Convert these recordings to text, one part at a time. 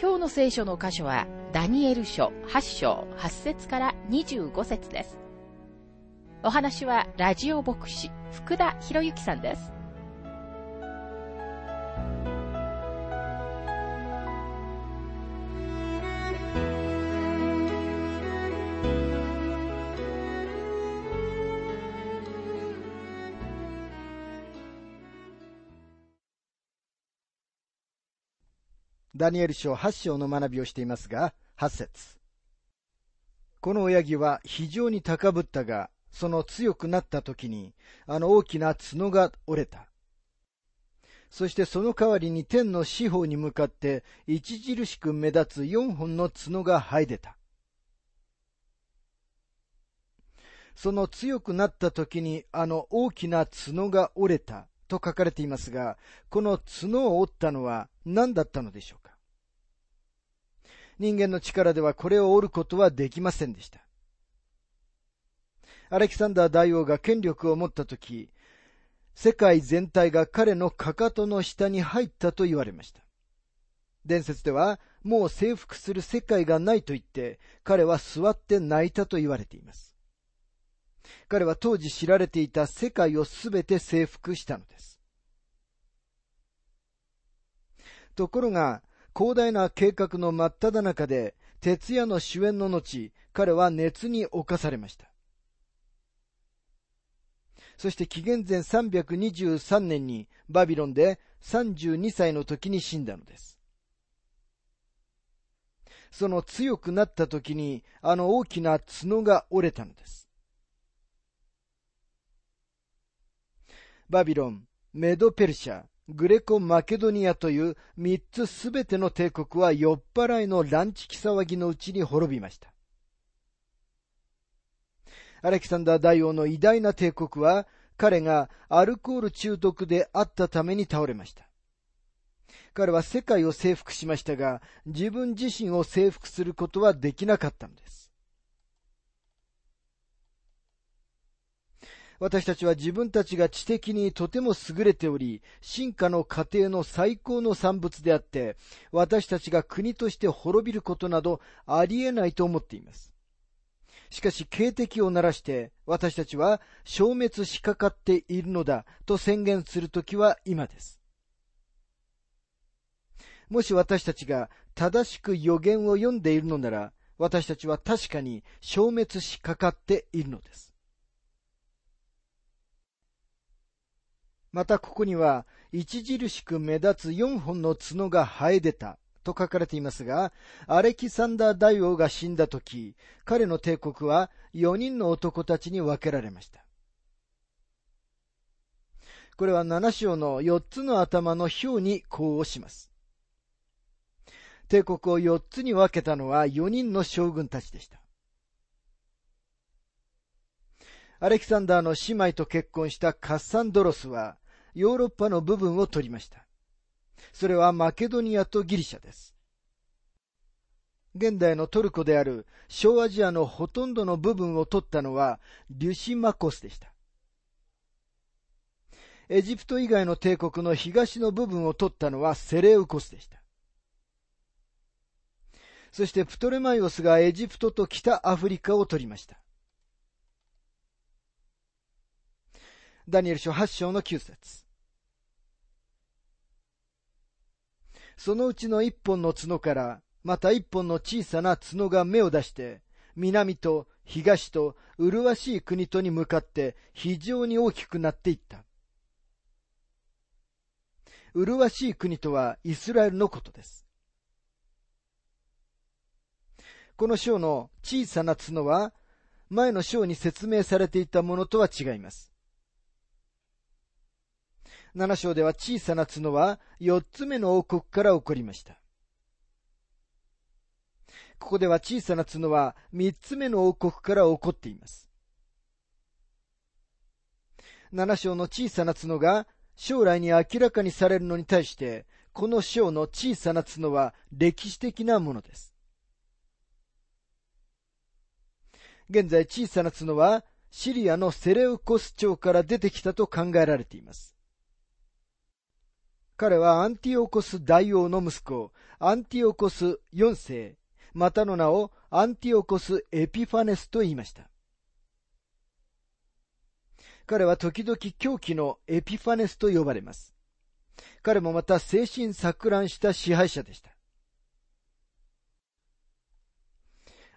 今日の聖書の箇所は、ダニエル書8章8節から25節です。お話は、ラジオ牧師、福田博之さんです。ダニエル書8章の学びをしていますが、8節この親木は非常に高ぶったが、その強くなった時に、あの大きな角が折れた。そしてその代わりに天の四方に向かって著しく目立つ四本の角が生え出た。その強くなった時にあの大きな角が折れたと書かれていますが、この角を折ったのは何だったのでしょう人間の力ではこれを折ることはできませんでした。アレキサンダー大王が権力を持ったとき、世界全体が彼のかかとの下に入ったと言われました。伝説では、もう征服する世界がないと言って、彼は座って泣いたと言われています。彼は当時知られていた世界をすべて征服したのです。ところが、広大な計画の真っ只中で、徹夜の主演の後、彼は熱に侵されました。そして紀元前323年にバビロンで32歳の時に死んだのです。その強くなった時にあの大きな角が折れたのです。バビロン、メドペルシャ、グレコ・マケドニアという三つすべての帝国は酔っ払いのランチ騒ぎのうちに滅びました。アレキサンダー大王の偉大な帝国は彼がアルコール中毒であったために倒れました。彼は世界を征服しましたが、自分自身を征服することはできなかったのです。私たちは自分たちが知的にとても優れており、進化の過程の最高の産物であって、私たちが国として滅びることなどありえないと思っています。しかし、警笛を鳴らして、私たちは消滅しかかっているのだと宣言するときは今です。もし私たちが正しく予言を読んでいるのなら、私たちは確かに消滅しかかっているのです。またここには、著しく目立つ4本の角が生え出たと書かれていますが、アレキサンダー大王が死んだ時、彼の帝国は4人の男たちに分けられました。これは7章の4つの頭の表に呼応します。帝国を4つに分けたのは4人の将軍たちでした。アレキサンダーの姉妹と結婚したカッサンドロスは、ヨーロッパの部分を取りました。それはマケドニアとギリシャです。現代のトルコである小アジアのほとんどの部分を取ったのはリュシマコスでした。エジプト以外の帝国の東の部分を取ったのはセレウコスでした。そしてプトレマイオスがエジプトと北アフリカを取りました。ダニエル書8章の9節そのうちの一本の角から、また一本の小さな角が芽を出して、南と東と麗しい国とに向かって非常に大きくなっていった。麗しい国とはイスラエルのことです。この章の小さな角は、前の章に説明されていたものとは違います。7章では小さな角は4つ目の王国から起こりました。ここでは小さな角は三つ目の王国から起こっています。七章の小さな角が将来に明らかにされるのに対して、この章の小さな角は歴史的なものです。現在小さな角はシリアのセレウコス朝から出てきたと考えられています。彼はアンティオコス大王の息子、アンティオコス4世、またの名をアンティオコスエピファネスと言いました。彼は時々狂気のエピファネスと呼ばれます。彼もまた精神錯乱した支配者でした。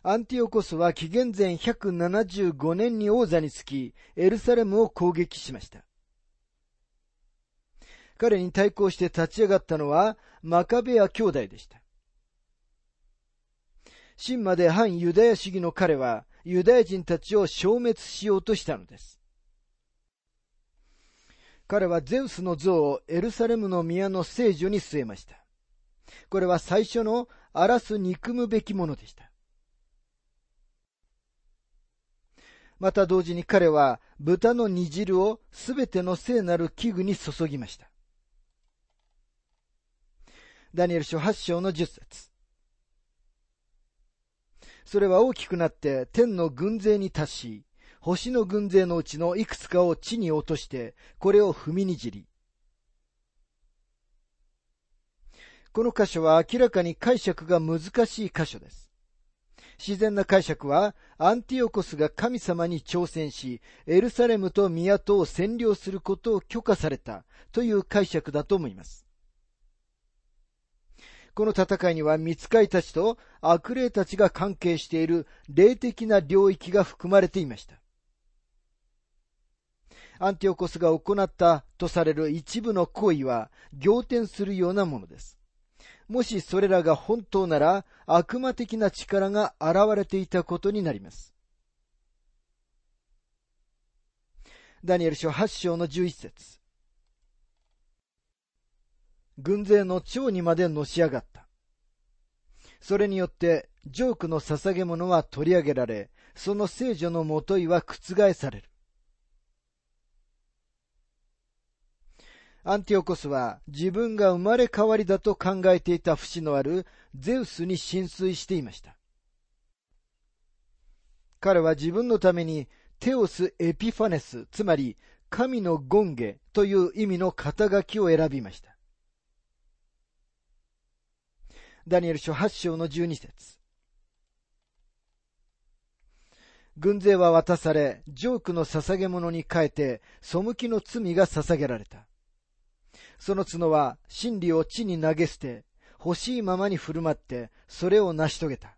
アンティオコスは紀元前175年に王座につき、エルサレムを攻撃しました。彼に対抗して立ち上がったのはマカベア兄弟でした。真まで反ユダヤ主義の彼はユダヤ人たちを消滅しようとしたのです。彼はゼウスの像をエルサレムの宮の聖女に据えました。これは最初の荒らす憎むべきものでした。また同時に彼は豚の煮汁をすべての聖なる器具に注ぎました。ダニエル書8章の10節それは大きくなって天の軍勢に達し、星の軍勢のうちのいくつかを地に落として、これを踏みにじり。この箇所は明らかに解釈が難しい箇所です。自然な解釈は、アンティオコスが神様に挑戦し、エルサレムと都を占領することを許可されたという解釈だと思います。この戦いには見つかいたちと悪霊たちが関係している霊的な領域が含まれていました。アンティオコスが行ったとされる一部の行為は仰天するようなものです。もしそれらが本当なら悪魔的な力が現れていたことになります。ダニエル書8章の11節軍勢の長にまでのし上がった。それによって、ジョークの捧げ物は取り上げられ、その聖女のもといは覆される。アンティオコスは自分が生まれ変わりだと考えていた節のあるゼウスに浸水していました。彼は自分のためにテオス・エピファネス、つまり神の権下という意味の肩書きを選びました。ダニエル書8章の12節軍勢は渡され、ジョークの捧げ物に変えて、背きの罪が捧げられた。その角は真理を地に投げ捨て、欲しいままに振る舞って、それを成し遂げた。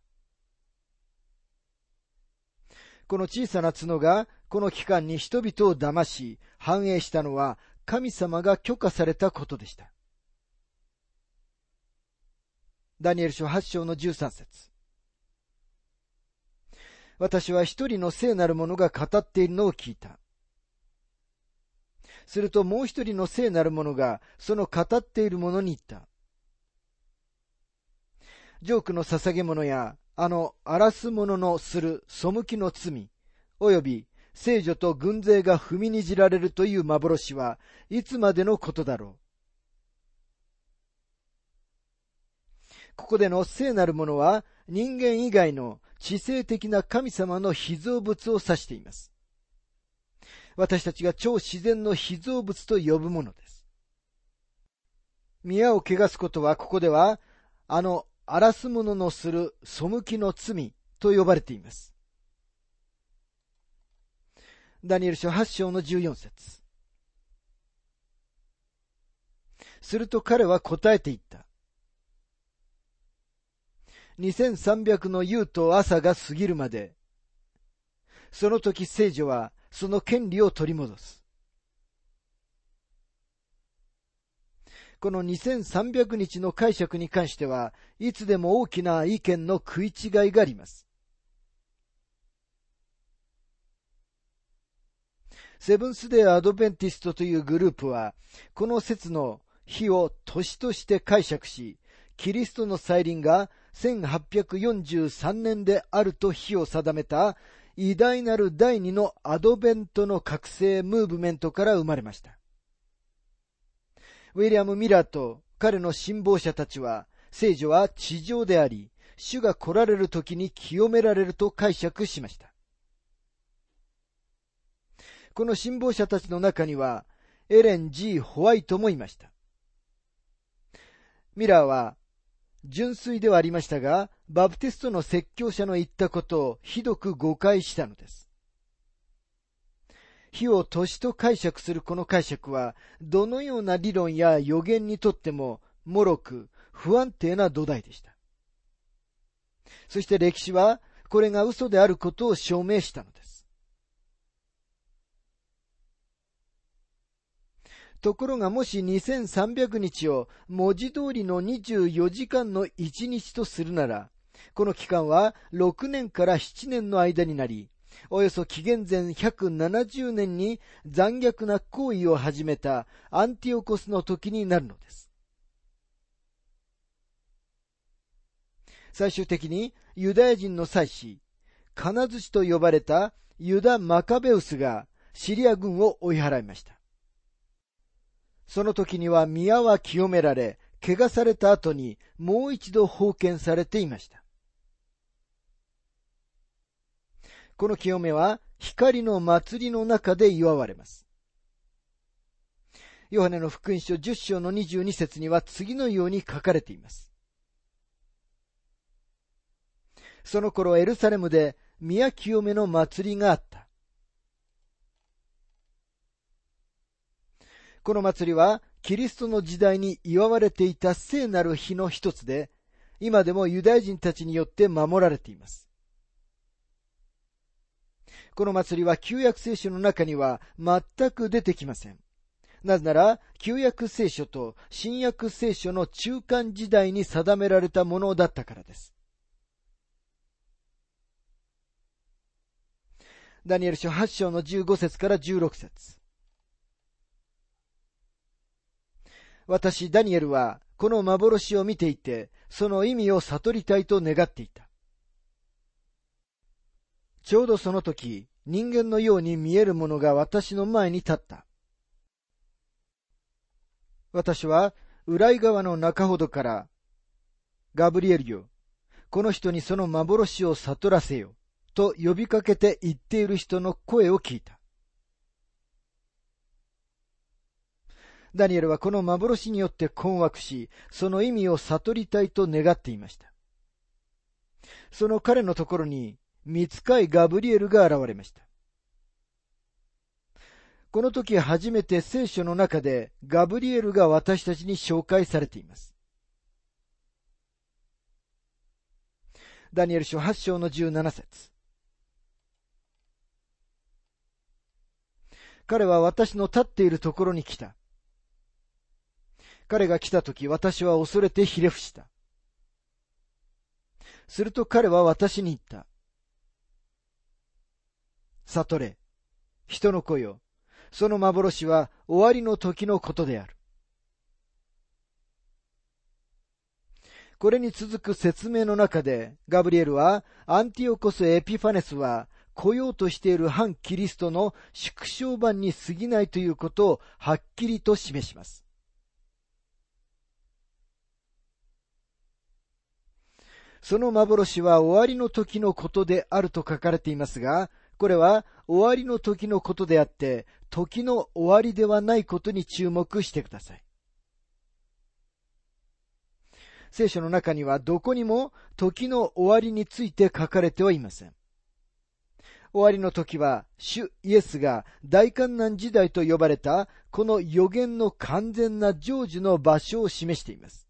この小さな角が、この期間に人々を騙し、繁栄したのは、神様が許可されたことでした。ダニエル書8章の13節私は一人の聖なる者が語っているのを聞いた。するともう一人の聖なる者がその語っている者に言った。ジョークの捧げ物やあの荒らす者のする背きの罪、及び聖女と軍勢が踏みにじられるという幻はいつまでのことだろう。ここでの聖なるものは人間以外の知性的な神様の被造物を指しています。私たちが超自然の被造物と呼ぶものです。宮を汚すことはここでは、あの荒らす者のする背きの罪と呼ばれています。ダニエル書8章の14節すると彼は答えていった。2300の夕と朝が過ぎるまで、その時聖女はその権利を取り戻す。この2300日の解釈に関しては、いつでも大きな意見の食い違いがあります。セブンスデーアドベンティストというグループは、この説の日を年として解釈し、キリストの再臨が1843年であると日を定めた偉大なる第二のアドベントの覚醒ムーブメントから生まれました。ウィリアム・ミラーと彼の信奉者たちは、聖女は地上であり、主が来られる時に清められると解釈しました。この信奉者たちの中には、エレン・ G・ ホワイトもいました。ミラーは、純粋ではありましたが、バプテストの説教者の言ったことをひどく誤解したのです。火を年と解釈するこの解釈は、どのような理論や予言にとっても、脆く、不安定な土台でした。そして歴史は、これが嘘であることを証明したのです。ところがもし2300日を文字通りの24時間の1日とするなら、この期間は6年から7年の間になり、およそ紀元前170年に残虐な行為を始めたアンティオコスの時になるのです。最終的にユダヤ人の祭司、金槌と呼ばれたユダ・マカベウスがシリア軍を追い払いました。その時には宮は清められ、汚された後にもう一度封建されていました。この清めは光の祭りの中で祝われます。ヨハネの福音書10章の22節には次のように書かれています。その頃エルサレムで宮清めの祭りがあった。この祭りはキリストの時代に祝われていた聖なる日の一つで、今でもユダヤ人たちによって守られています。この祭りは旧約聖書の中には全く出てきません。なぜなら、旧約聖書と新約聖書の中間時代に定められたものだったからです。ダニエル書8章の15節から16節私、ダニエルは、この幻を見ていて、その意味を悟りたいと願っていた。ちょうどその時、人間のように見えるものが私の前に立った。私は、裏井川の中ほどから、ガブリエルよ、この人にその幻を悟らせよ、と呼びかけて言っている人の声を聞いた。ダニエルはこの幻によって困惑し、その意味を悟りたいと願っていました。その彼のところに、見つかいガブリエルが現れました。この時初めて聖書の中でガブリエルが私たちに紹介されています。ダニエル書8章の17節彼は私の立っているところに来た。彼が来た時私は恐れてひれ伏した。すると彼は私に言った。悟れ、人の子よ、その幻は終わりの時のことである。これに続く説明の中で、ガブリエルは、アンティオコス・エピファネスは、来ようとしている反キリストの縮小版に過ぎないということをはっきりと示します。その幻は終わりの時のことであると書かれていますが、これは終わりの時のことであって、時の終わりではないことに注目してください。聖書の中にはどこにも時の終わりについて書かれてはいません。終わりの時は、主イエスが大観難時代と呼ばれたこの予言の完全な成就の場所を示しています。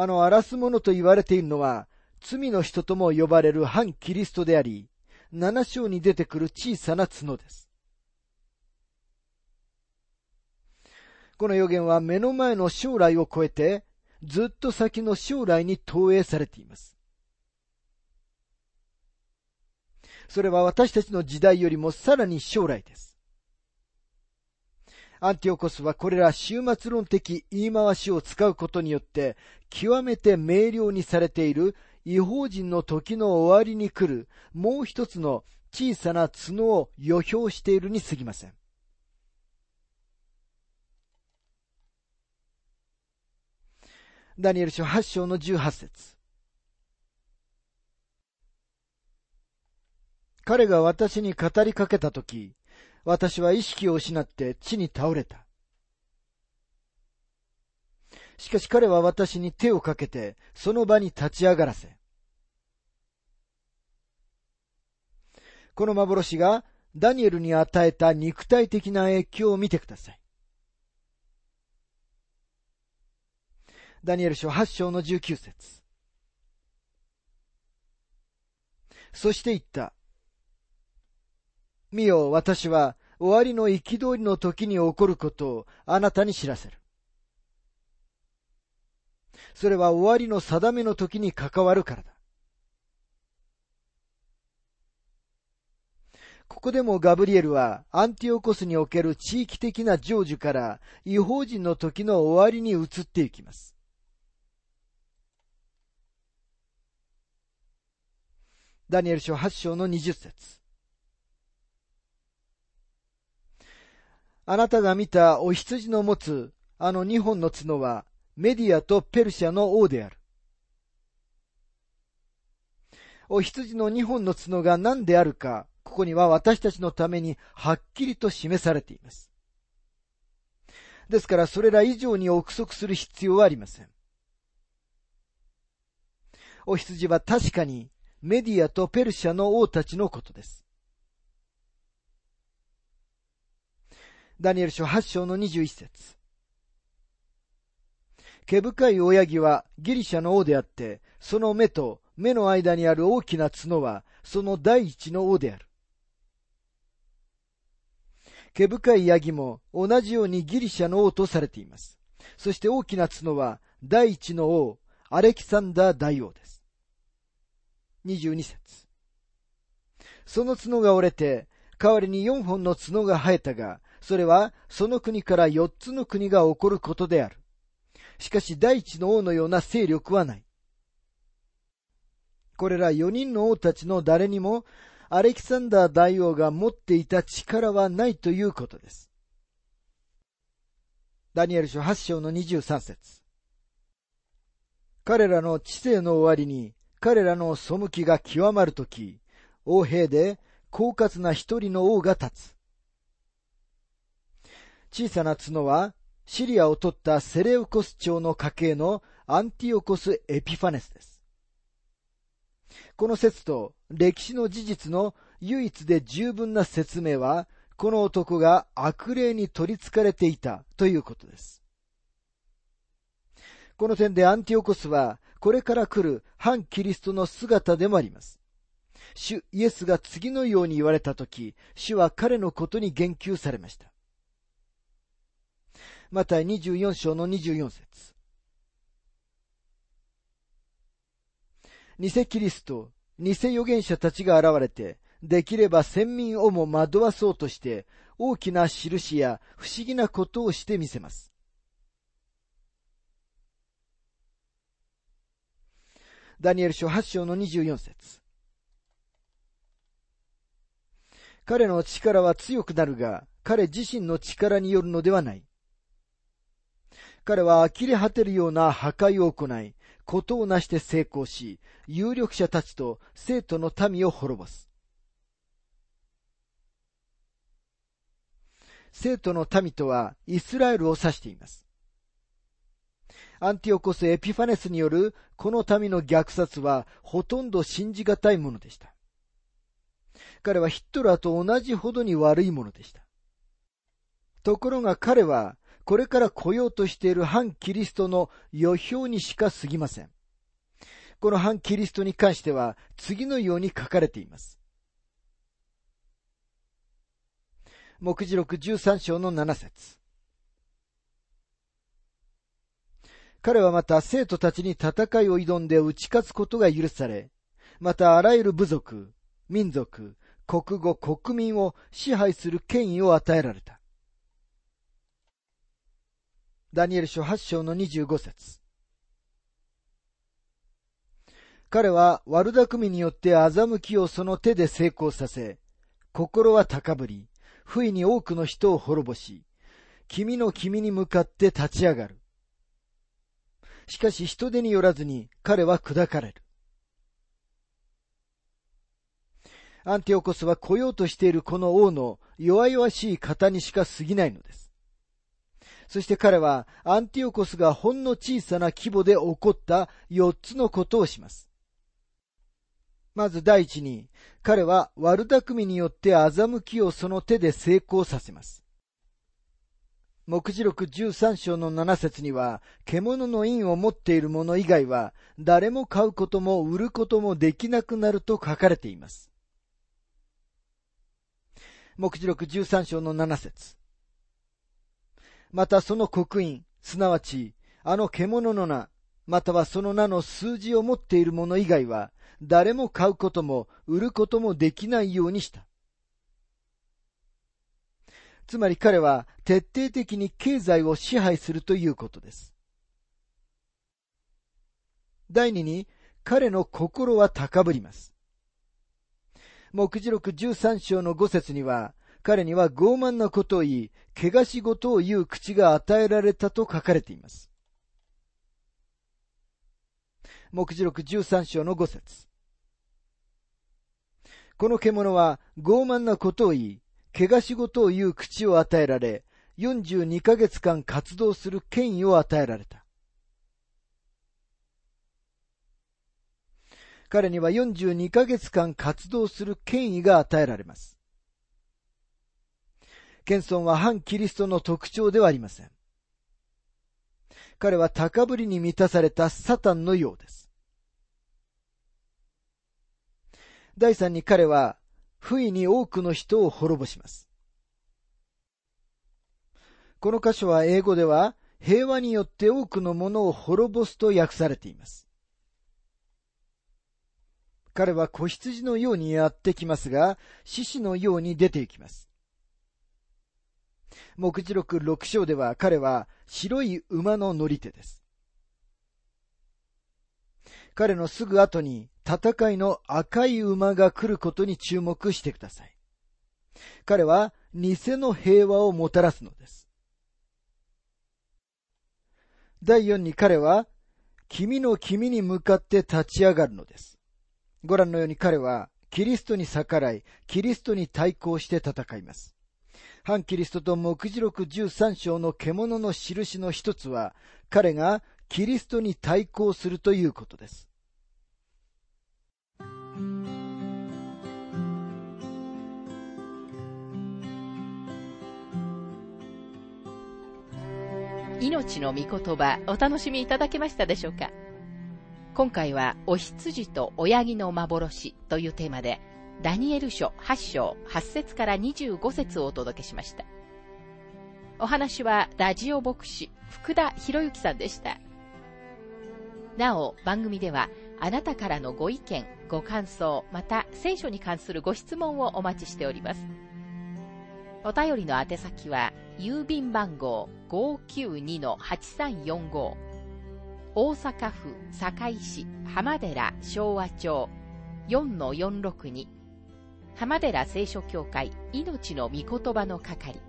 あの荒らす者と言われているのは、罪の人とも呼ばれる反キリストであり、七章に出てくる小さな角です。この予言は目の前の将来を超えて、ずっと先の将来に投影されています。それは私たちの時代よりもさらに将来です。アンティオコスはこれら終末論的言い回しを使うことによって、極めて明瞭にされている違法人の時の終わりに来るもう一つの小さな角を予表しているに過ぎません。ダニエル書8章の18節彼が私に語りかけたとき、私は意識を失って地に倒れた。しかし彼は私に手をかけて、その場に立ち上がらせ。この幻がダニエルに与えた肉体的な影響を見てください。ダニエル書8章の19節そして言った。見よ、私は終わりの憤りの時に起こることをあなたに知らせる。それは終わりの定めの時に関わるからだ。ここでもガブリエルはアンティオコスにおける地域的な成就から違法人の時の終わりに移っていきます。ダニエル書8章の20節あなたが見たお羊の持つあの二本の角はメディアとペルシャの王である。お羊の二本の角が何であるか、ここには私たちのためにはっきりと示されています。ですからそれら以上に憶測する必要はありません。お羊は確かにメディアとペルシャの王たちのことです。ダニエル書8章の21節毛深い親木はギリシャの王であって、その目と目の間にある大きな角は、その第一の王である。毛深いヤギも同じようにギリシャの王とされています。そして大きな角は第一の王、アレキサンダー大王です。22節その角が折れて、代わりに4本の角が生えたが、それはその国から4つの国が起こることである。しかし第一の王のような勢力はない。これら4人の王たちの誰にも、アレキサンダー大王が持っていた力はないということです。ダニエル書8章の23節彼らの知性の終わりに彼らの背きが極まるとき、王兵で狡猾な一人の王が立つ。小さな角は、シリアを取ったセレウコス朝の家系のアンティオコス・エピファネスです。この説と歴史の事実の唯一で十分な説明は、この男が悪霊に取り憑かれていたということです。この点でアンティオコスはこれから来る反キリストの姿でもあります。主イエスが次のように言われたとき、主は彼のことに言及されました。また24章の24節偽キリスト、偽預言者たちが現れて、できれば先民をも惑わそうとして、大きな印や不思議なことをしてみせます。ダニエル書8章の24節彼の力は強くなるが、彼自身の力によるのではない。彼は呆れ果てるような破壊を行い、ことをなして成功し、有力者たちと生徒の民を滅ぼす。生徒の民とはイスラエルを指しています。アンティオコス・エピファネスによるこの民の虐殺はほとんど信じがたいものでした。彼はヒットラーと同じほどに悪いものでした。ところが彼はこれから来ようとしている反キリストの予表にしか過ぎません。この反キリストに関しては次のように書かれています。目次録13章の7節彼はまた生徒たちに戦いを挑んで打ち勝つことが許され、またあらゆる部族、民族、国語、国民を支配する権威を与えられた。ダニエル書8章の25節彼は悪巧みによって欺きをその手で成功させ、心は高ぶり、不意に多くの人を滅ぼし、君の君に向かって立ち上がる。しかし人手によらずに彼は砕かれる。アンティオコスは来ようとしているこの王の弱々しい方にしか過ぎないのです。そして彼はアンティオコスがほんの小さな規模で起こった四つのことをします。まず第一に、彼は悪巧みによって欺きをその手で成功させます。目次録13章の7節には、獣の印を持っている者以外は、誰も買うことも売ることもできなくなると書かれています。目次録13章の7節またその刻印、すなわち、あの獣の名、またはその名の数字を持っている者以外は、誰も買うことも売ることもできないようにした。つまり彼は徹底的に経済を支配するということです。第二に、彼の心は高ぶります。目次録13章の5節には、彼には傲慢なことを言い、怪我し事を言う口が与えられたと書かれています。目次録13章の5節この獣は傲慢なことを言い、怪我し事を言う口を与えられ、42ヶ月間活動する権威を与えられた。彼には42ヶ月間活動する権威が与えられます。謙遜は反キリストの特徴ではありません。彼は高ぶりに満たされたサタンのようです。第三に彼は、不意に多くの人を滅ぼします。この箇所は英語では、平和によって多くのものを滅ぼすと訳されています。彼は子羊のようにやってきますが、獅子のように出て行きます。目次録六章では彼は白い馬の乗り手です。彼のすぐ後に戦いの赤い馬が来ることに注目してください。彼は偽の平和をもたらすのです。第4に彼は、君の君に向かって立ち上がるのです。ご覧のように彼は、キリストに逆らい、キリストに対抗して戦います。反キリストと目次録13章の獣の印の一つは、彼がキリストに対抗するということです。命の御言葉お楽しみいただけましたでしょうか？今回はお羊と親木の幻というテーマでダニエル書8章8節から25節をお届けしました。お話はラジオ牧師福田博之さんでした。なお番組ではあなたからのご意見、ご感想、また聖書に関するご質問をお待ちしております。お便りの宛先は郵便番号592-8345大阪府堺市浜寺昭和町4-462浜寺聖書協会命の御言葉の係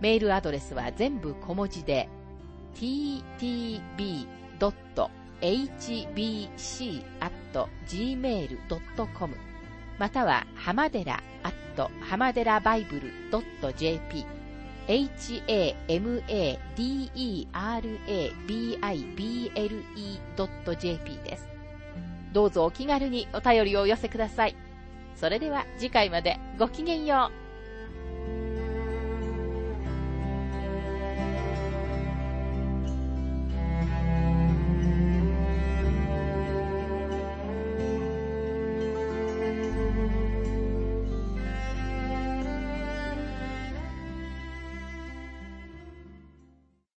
メールアドレスは全部小文字で ttb.hbc.gmail.com または浜寺浜寺バイブル .jp hamadera.bible.jp です。どうぞお気軽にお便りをお寄せください。それでは次回までごきげんよう。